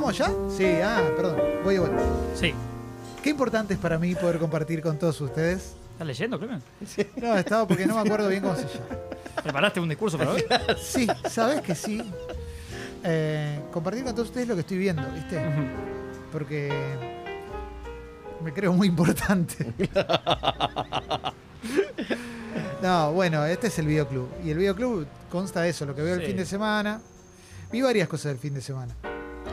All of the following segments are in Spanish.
¿Vamos ya? Sí, ah, perdón. Voy de vuelta. Sí. Qué importante es para mí poder compartir con todos ustedes. ¿Estás leyendo, Clemen? No, estaba porque no me acuerdo bien cómo se llama. ¿Preparaste un discurso para hoy? Sí, sabes que sí. Eh, compartir con todos ustedes lo que estoy viendo, ¿viste? Porque me creo muy importante. No, bueno, este es el videoclub. Y el videoclub consta de eso, lo que veo el fin de semana. Vi varias cosas del fin de semana.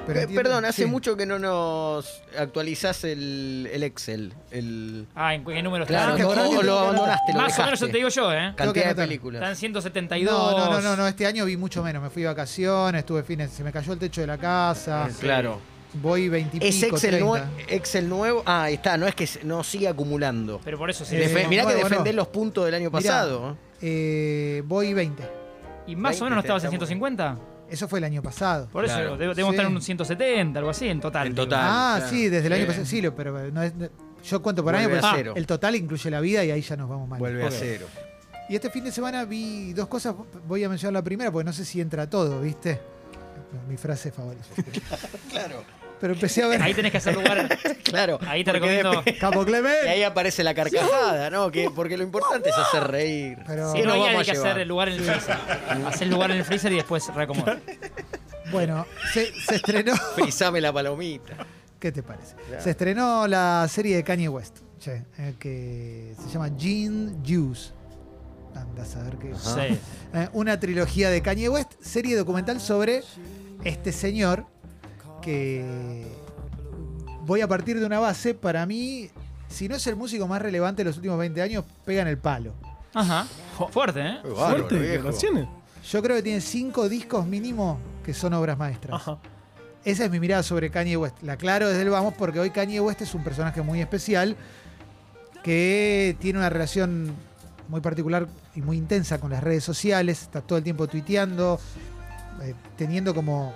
Pero Eh, entiendo- perdón, hace sí. mucho que no nos actualizás el, el Excel. El, Ah, ¿en qué número claro, está? o, que- lo abandonaste, lo Más o menos dejaste. eso te digo yo, ¿eh? Tengo que Cantidad de anotar. películas. Están 172. No, no, no, no, no, este año vi mucho menos. Me fui de vacaciones, estuve fines, se me cayó el techo de la casa. Claro. Voy 20 y Es pico, Excel, 30. nue- Excel nuevo. Ah, ahí está, no es que se- no siga acumulando. Pero por eso sí. Eh, Defe- mirá que nuevo, defendés no. los puntos del año Mirá. pasado. Eh, voy 20. ¿Y más 20, o menos no estabas en estamos- 150? Eso fue el año pasado. Por eso Claro. debo- debemos Sí. estar en un 170, algo así, en total. En total. ah, claro. sí, desde el año pasado. Sí, lo- pero no es, no- yo cuento por año, pero cero. el total incluye la vida y ahí ya nos vamos mal. Vuelve a cero. Y este fin de semana vi dos cosas. Voy a mencionar la primera porque no sé si entra todo, ¿viste? Mi frase favorita. Claro, Pero empecé a ver Ahí tenés que hacer lugar. claro. Ahí te recomiendo. después- Capo Y Clement. ahí aparece la carcajada, ¿no? Que, porque lo importante es hacer reír. Pero- ¿Qué no, ahí hay que llevar? hacer el lugar en el freezer. Hacer lugar en el freezer y después reacomodar. Bueno, se, se estrenó. Frisame la palomita. ¿Qué te parece? Claro. Se estrenó la serie de Kanye West, che, eh, que se llama Gene Juice. Andás a ver qué. Sí. Eh, una trilogía de Kanye West, serie documental sobre este señor que voy a partir de una base, para mí, si no es el músico más relevante de los últimos 20 años, pega en el palo. Ajá. Fuerte, ¿eh? Bárbaro, Fuerte viejo. declaraciones. Yo creo que tiene cinco discos mínimo que son obras maestras. Ajá. Esa es mi mirada sobre Kanye West. La aclaro desde el vamos porque hoy Kanye West es un personaje muy especial que tiene una relación muy particular y muy intensa con las redes sociales. Está todo el tiempo tuiteando, eh, teniendo como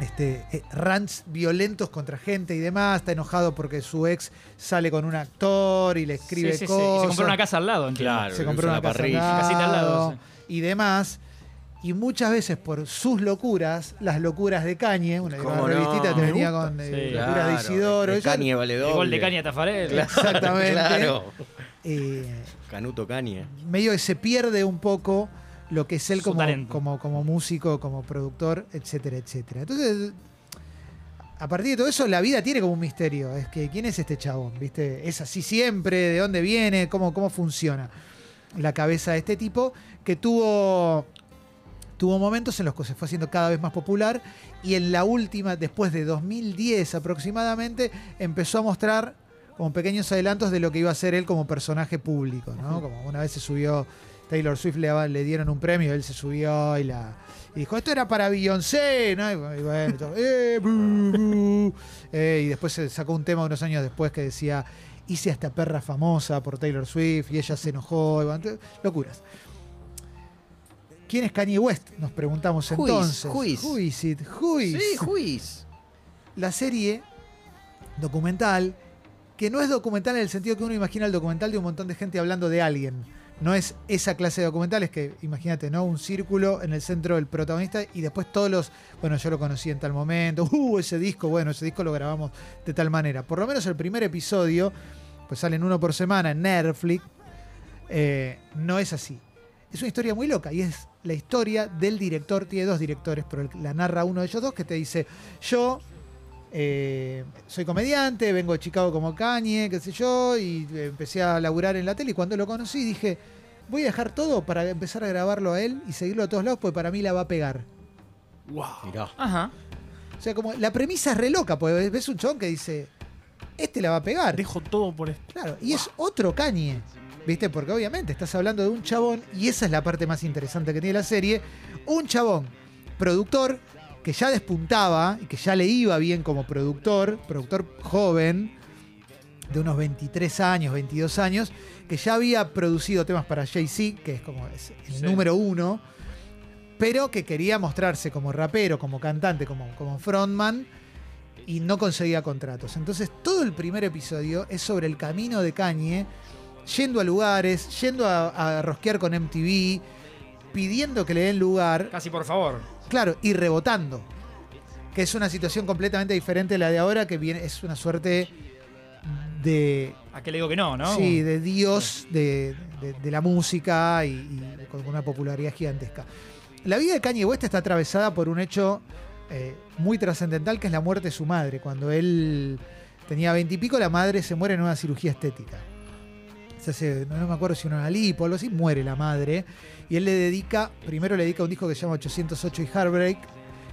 este, eh, rants violentos contra gente y demás. Está enojado porque su ex sale con un actor y le escribe Sí, sí, sí. Y cosas se compró una casa al lado, entiendo. Claro. se compró una la casa parrilla. al Casita al lado, y demás. Y muchas veces por sus locuras, las locuras de Cañe, una, ¿Cómo una no? revistita te Me venía con eh, Sí. locuras Claro, de Isidoro. de Cañe vale El doble. gol de Caña Tafarel. Exactamente. Claro. eh, Canuto Cañe. medio que se pierde un poco lo que es él como, como, como músico, como productor, etcétera, etcétera. Entonces, a partir de todo eso, la vida tiene como un misterio. Es que, ¿quién es este chabón? ¿Viste? ¿Es así siempre? ¿De dónde viene? ¿Cómo, cómo funciona la cabeza de este tipo? Que tuvo, tuvo momentos en los que se fue haciendo cada vez más popular y en la última, después de 2010 aproximadamente, empezó a mostrar como pequeños adelantos de lo que iba a ser él como personaje público, ¿no? Como una vez se subió, Taylor Swift le, le dieron un premio, él se subió y la y dijo, esto era para Beyoncé, ¿no? Y, y bueno, todo, "Eh, bu, bu". Eh, y después se sacó un tema unos años después que decía, hice a esta perra famosa por Taylor Swift y ella se enojó, y bueno, ent- locuras. ¿Quién es Kanye West? Nos preguntamos entonces. who is? Who is it? Is? Sí, juiz. la serie documental, que no es documental en el sentido que uno imagina el documental de un montón de gente hablando de alguien. No es esa clase de documentales que, imagínate, ¿no? Un círculo en el centro del protagonista y después todos los, bueno, yo lo conocí en tal momento, uh, ese disco, bueno, ese disco lo grabamos de tal manera. Por lo menos el primer episodio, pues salen uno por semana en Netflix, eh, no es así. Es una historia muy loca y es la historia del director, tiene dos directores, pero la narra uno de ellos dos que te dice, yo eh, soy comediante, vengo de Chicago como Kanye, qué sé yo, y empecé a laburar en la tele y cuando lo conocí dije, voy a dejar todo para empezar a grabarlo a él y seguirlo a todos lados porque para mí la va a pegar. Wow. Mirá. Ajá. O sea, como la premisa es re loca, porque ves un chabón que dice, este la va a pegar. Dejo todo por esto. Claro, y es otro Kanye. ¿Viste? Porque obviamente estás hablando de un chabón, y esa es la parte más interesante que tiene la serie. Un chabón, productor, que ya despuntaba y que ya le iba bien como productor, productor joven, de unos 23 años, 22 años, que ya había producido temas para Jay-Z, que es como es el Sí. número uno, pero que quería mostrarse como rapero, como cantante, como, como frontman, y no conseguía contratos. Entonces todo el primer episodio es sobre el camino de Kanye, yendo a lugares, yendo a, a rosquear con MTV, pidiendo que le den lugar, Casi por favor. claro, y rebotando. que es una situación completamente diferente a la de ahora, que viene, es una suerte de, ¿A qué le digo que no, no? sí, de dios de, de- de la música y, y con una popularidad gigantesca. La vida de Kanye West está atravesada por un hecho eh, muy trascendental, que es la muerte de su madre. Cuando él tenía veintipico, la madre se muere en una cirugía estética. Se hace- no, no me acuerdo si una lipo o algo así, muere la madre. Y él le dedica, primero le dedica un disco que se llama 808 y Heartbreak,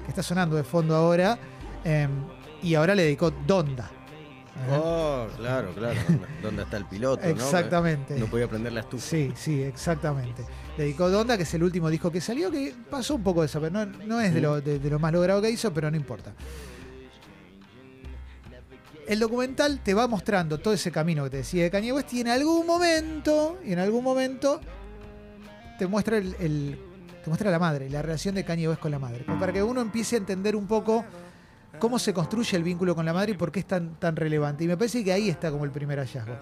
que está sonando de fondo ahora. em, y ahora le dedicó Donda. Ajá. Oh, claro, claro. ¿Dónde, dónde está el piloto? Exactamente. No podía prender la estufa. Sí, sí, exactamente. Le dedicó Donda, que es el último disco que salió, que pasó un poco de eso, pero no, no es de lo, de- de lo más logrado que hizo, pero no importa. El documental te va mostrando todo ese camino que te decía de Kanye West y en algún momento, y en algún momento, te muestra el, te muestra la madre, la relación de Kanye West con la madre. Para que uno empiece a entender un poco cómo se construye el vínculo con la madre y por qué es tan, tan relevante. Y me parece que ahí está como el primer hallazgo.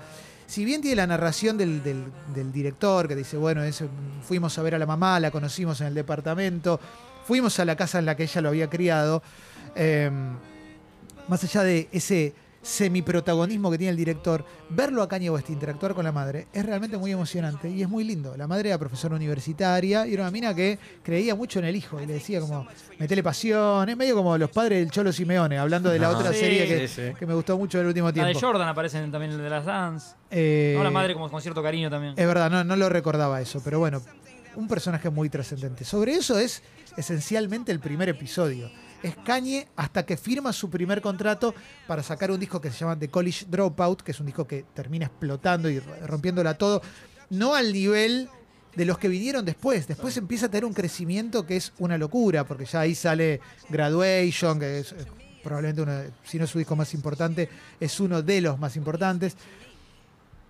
Si bien tiene la narración del, del- director que dice, bueno, es, fuimos a ver a la mamá, la conocimos en el departamento, fuimos a la casa en la que ella lo había criado, eh, más allá de ese semiprotagonismo que tiene el director, verlo a Kanye West interactuar con la madre es realmente muy emocionante y es muy lindo. La madre era profesora universitaria y era una mina que creía mucho en el hijo y le decía como, metele pasión, es medio como los padres del Cholo Simeone, hablando de la Ajá. otra Sí, serie que, sí, sí. que me gustó mucho el último La tiempo. de Jordan aparece en- también en el de las Dance. Eh, No, la madre como con cierto cariño también. es verdad, no, no lo recordaba eso, pero bueno, un personaje muy trascendente. Sobre eso es esencialmente el primer episodio. Es Kanye hasta que firma su primer contrato para sacar un disco que se llama The College Dropout, que es un disco que termina explotando y rompiéndola todo, no al nivel de los que vinieron después. Después empieza a tener un crecimiento que es una locura, porque ya ahí sale Graduation, que es probablemente uno, si no es su disco más importante, es uno de los más importantes.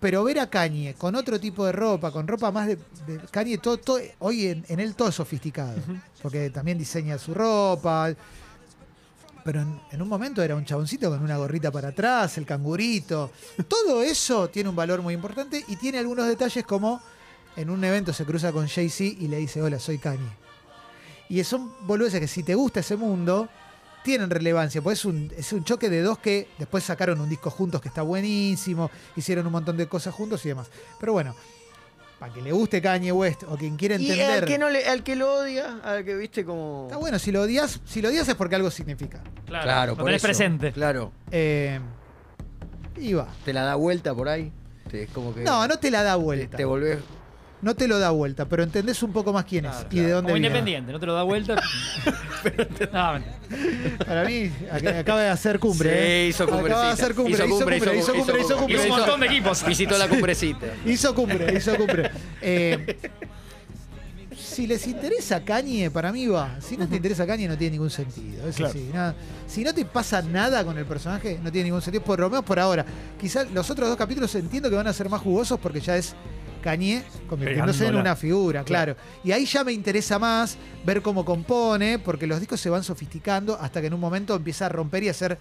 Pero ver a Kanye con otro tipo de ropa, con ropa más de, de Kanye, todo, todo- hoy en, en él todo es sofisticado, porque también diseña su ropa, pero en, en un momento era un chaboncito con una gorrita para atrás, el cangurito, todo eso tiene un valor muy importante y tiene algunos detalles como en un evento se cruza con Jay-Z y le dice, hola, soy Kanye. Y son boludeces que si te gusta ese mundo, tienen relevancia, pues es un, es un choque de dos que después sacaron un disco juntos que está buenísimo, hicieron un montón de cosas juntos y demás. Pero bueno, para que le guste Kanye West o quien quiera Y entender. al que, no le, al que lo odia, al que viste como. Está bueno, si lo odias, si lo odias es porque algo significa. Claro, Claro, lo por tenés eso. presente. Claro. Eh, y va. Te la da vuelta por ahí. Te- es como que. No, no te la da te, vuelta. te volvés. No te lo da vuelta, pero entendés un poco más quién es Claro, y de dónde Como viene. independiente, no te lo da vuelta. no. Para mí, ac- acaba de hacer cumbre. Sí, ¿eh? hizo Acaba de hacer cumbre, Hizo hizo cumbre, cumbre, hizo- hizo cumbre, hizo- hizo cumbre. Hizo un hizo- montón de equipos. Visitó la cumbrecita. Hizo cumbre, hizo cumbre. Eh, si les interesa Kanye, para mí va. Si no te interesa Kanye, no tiene ningún sentido. Es Claro. así. nada. Si no te pasa nada con el personaje, no tiene ningún sentido. Por lo menos por ahora. Quizás los otros dos capítulos entiendo que van a ser más jugosos porque ya es Kanye convirtiéndose en una figura, claro. Y ahí ya me interesa más ver cómo compone, porque los discos se van sofisticando hasta que en un momento empieza a romper y a hacer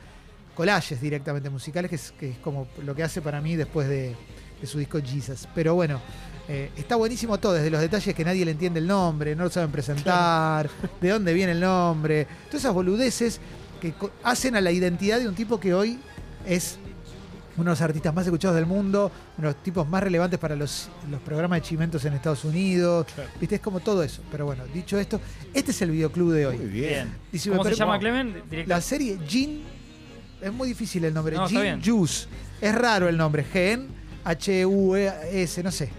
collages directamente musicales, que es, que es como lo que hace para mí después de, de su disco Jesus. Pero bueno, eh, está buenísimo todo, desde los detalles que nadie le entiende el nombre, no lo saben presentar, de dónde viene el nombre, todas esas boludeces que hacen a la identidad de un tipo que hoy es uno de los artistas más escuchados del mundo, uno de los tipos más relevantes para los, los programas de chimentos en Estados Unidos. Claro. Viste, es como todo eso. Pero bueno, dicho esto, este es el videoclub de hoy. Muy bien. Bien. Y si me ¿Cómo se llama. Clemen? Directo. La serie Gin, es muy difícil el nombre. No, está Gin bien. Juice. Es raro el nombre. Gen, H-U-E-S, no sé.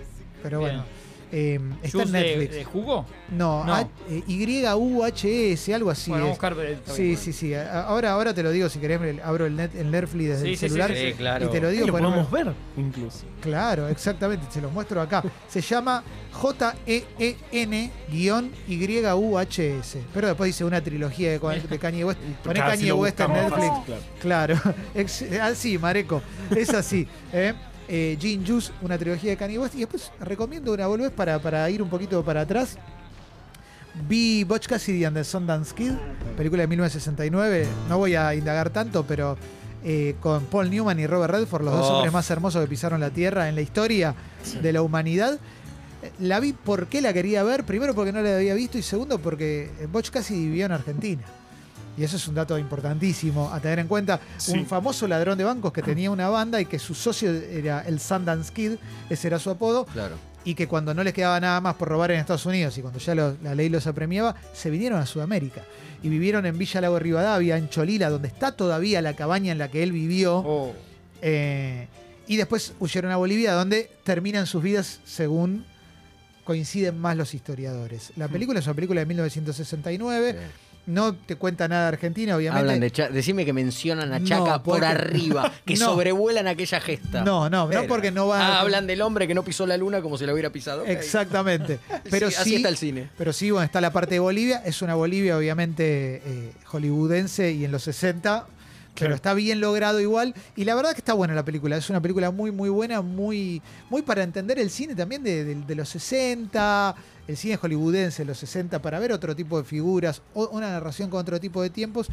Pero Bien. bueno. Eh, está ¿Juice en de, Netflix. de jugo? no, No. H- eh, Y-U-H-S, algo así. bueno, es. vamos a buscar. eh, Sí, sí, sí. A- Ahora, ahora te lo digo, si querés, abro el, net, el Netflix desde Sí, el sí, celular. sí, Sí, claro. Y te lo Ahí digo, lo bueno, podemos ver, incluso. Claro, exactamente, se los muestro acá. Se llama E J-E-E-N-Y-U-H-S. Pero después dice una trilogía de, de Kanye West. Poné sí Kanye West en Netflix. fácil, claro. Así, Mareco. Es así. ¿eh? Eh, Gin Juice, una trilogía de Kanye West. Y después recomiendo una volvés para, para ir un poquito para atrás. Vi Butch Cassidy and the Sundance Kid, película de 1969. No voy a indagar tanto, pero eh, con Paul Newman y Robert Redford, los dos Oh. hombres más hermosos que pisaron la Tierra en la historia de la humanidad. Eh, La vi porque la quería ver, primero porque no la había visto y segundo porque eh, Butch Cassidy vivió en Argentina. Y eso es un dato importantísimo a tener en cuenta. Sí. Un famoso ladrón de bancos que tenía una banda y que su socio era el Sundance Kid, ese era su apodo, Claro. y que cuando no les quedaba nada más por robar en Estados Unidos y cuando ya lo- la ley los apremiaba, se vinieron a Sudamérica. Y vivieron en Villa Lago Rivadavia, en Cholila, donde está todavía la cabaña en la que él vivió. Oh. Eh, y después huyeron a Bolivia, donde terminan sus vidas según coinciden más los historiadores. La película es una película de 1969. Sí. No te cuenta nada de Argentina, obviamente. Hablan de Decime que mencionan a No, Chaca por porque- arriba, que No. sobrevuelan aquella gesta. No, no, no porque no van Ah, hablan del hombre que no pisó la luna como si la hubiera pisado. Exactamente. Pero Sí, sí, así está el cine. Pero sí, bueno, está la parte de Bolivia. Es una Bolivia, obviamente, eh, hollywoodense y en los 60. Pero está bien logrado igual. Y la verdad que está buena la película. Es una película muy, muy buena, muy, muy para entender el cine también de, de- de los 60, el cine hollywoodense de los 60, para ver otro tipo de figuras, o- una narración con otro tipo de tiempos.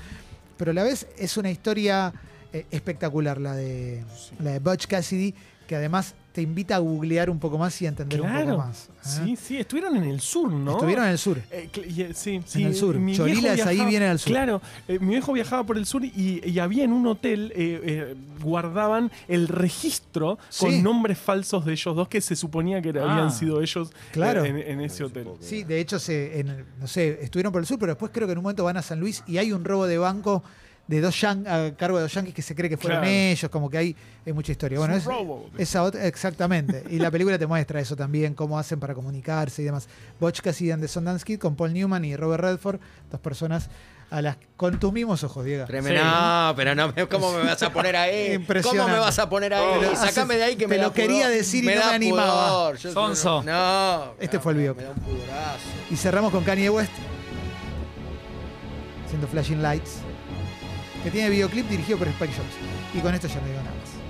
Pero a la vez es una historia eh, espectacular, la de, la de Butch Cassidy, que además te invita a googlear un poco más y a entender un poco más. ¿eh? Sí, sí, estuvieron en el sur, ¿no? Estuvieron en el sur. Eh, eh, sí, sí, el sur. mi Cholila viejo es ahí, viene al sur. Claro, eh, mi viejo viajaba por el sur y, y había en un hotel, eh, eh, guardaban el registro Sí. con nombres falsos de ellos dos que se suponía que Ah. habían sido ellos eh, Claro. en, en ese hotel. Sí, de hecho, se, en- no sé, estuvieron por el sur, pero después creo que en un momento van a San Luis y hay un robo de banco de dos yan- a cargo de dos yanquis que se cree que fueron Claro. ellos, como que hay, hay mucha historia. Bueno, Es esa otra- exactamente. Y la película te muestra eso también, cómo hacen para comunicarse y demás. Butch Cassidy and the Sundance Kid con Paul Newman y Robert Redford, dos personas a las con tus mismos ojos, Diego. Tremendo. Sí. No, pero no, me- ¿cómo me vas a poner ahí? Impresionante. ¿Cómo me vas a poner ahí? Pero Sacame de ahí que te me lo da quería pudor. decir y no da me animaba. Yo- Sonso. No. Este no, fue el me- biopic. Me da un pudorazo. Y cerramos con Kanye West, haciendo Flashing Lights, que tiene videoclip dirigido por Spike Jones. Y con esto ya no digo nada más.